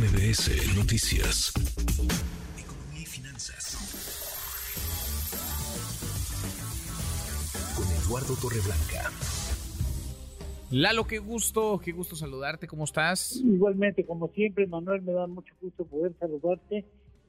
MBS Noticias. Economía y finanzas. Con Eduardo Torreblanca. Lalo, qué gusto, qué gusto saludarte, ¿cómo estás? Igualmente, como siempre, Manuel, me da mucho gusto poder saludarte,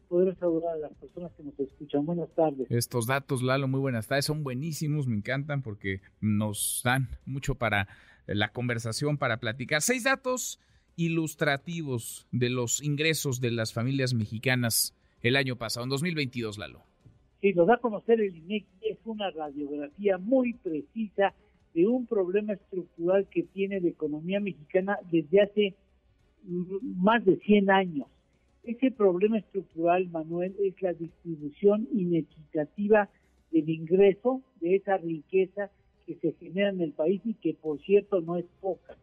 poder saludar a las personas que nos escuchan. Buenas tardes. Estos datos, Lalo, muy buenas tardes, son buenísimos, me encantan porque nos dan mucho para la conversación, para platicar. Seis datos ilustrativos de los ingresos de las familias mexicanas el año pasado, en 2022, Lalo. Sí, lo da a conocer el INEGI, es una radiografía muy precisa de un problema estructural que tiene la economía mexicana desde hace más de 100 años. Ese problema estructural, Manuel, es la distribución inequitativa del ingreso, de esa riqueza que se genera en el país y que, por cierto, no es poca.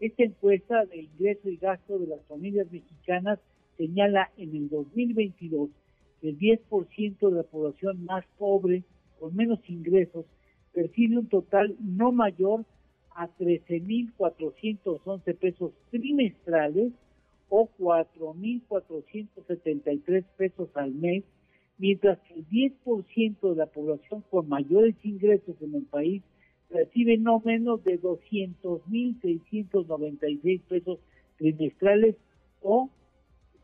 Esta encuesta de ingreso y gasto de las familias mexicanas señala en el 2022 que el 10% de la población más pobre, con menos ingresos, percibe un total no mayor a 13.411 pesos trimestrales o 4.473 pesos al mes, mientras que el 10% de la población con mayores ingresos en el país recibe no menos de 200.696 pesos trimestrales o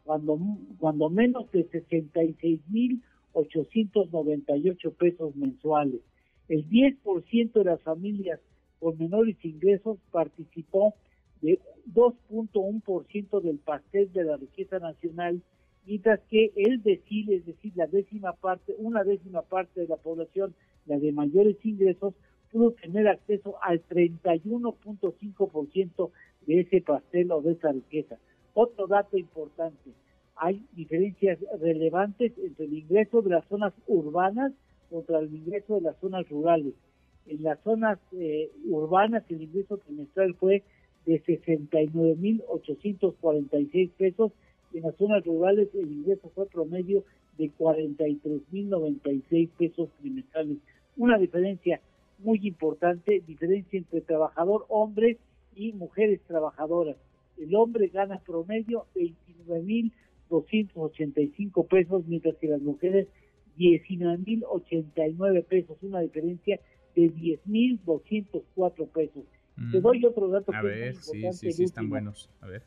cuando, cuando menos de 66.898 pesos mensuales. El 10% de las familias con menores ingresos participó de 2.1% del pastel de la riqueza nacional, mientras que el decil, es decir, la décima parte, una décima parte de la población, la de mayores ingresos, pudo tener acceso al 31.5% de ese pastel o de esa riqueza. Otro dato importante, hay diferencias relevantes entre el ingreso de las zonas urbanas contra el ingreso de las zonas rurales. En las zonas eh, urbanas el ingreso trimestral fue de 69.846 pesos en las zonas rurales el ingreso fue promedio de 43.096 pesos trimestrales. Una diferencia muy importante, diferencia entre trabajador hombre y mujeres trabajadoras. El hombre gana promedio 29.285 pesos, mientras que las mujeres 19.089 pesos, una diferencia de 10.204 pesos. Te doy otro dato a ver, sí, sí, sí, están buenos. A ver.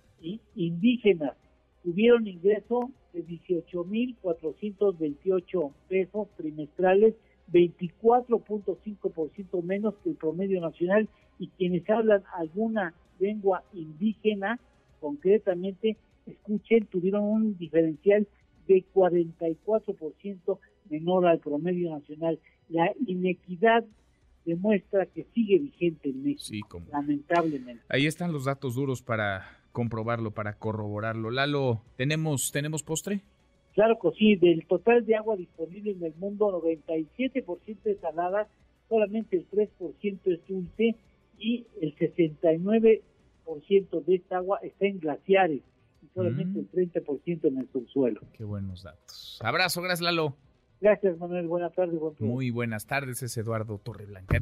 Indígenas tuvieron ingreso de 18.428 pesos trimestrales 24.5% menos que el promedio nacional y quienes hablan alguna lengua indígena, concretamente, escuchen, tuvieron un diferencial de 44% menor al promedio nacional. La inequidad demuestra que sigue vigente en México, lamentablemente. Ahí están los datos duros para comprobarlo, para corroborarlo. Lalo, ¿tenemos, ¿tenemos postre? Claro que sí, del total de agua disponible en el mundo, 97% es salada, solamente el 3% es dulce y el 69% de esta agua está en glaciares y solamente el 30% en el subsuelo. Qué buenos datos. Abrazo, gracias Lalo. Gracias Manuel, buenas tardes. Muy buenas tardes, es Eduardo Torreblanca.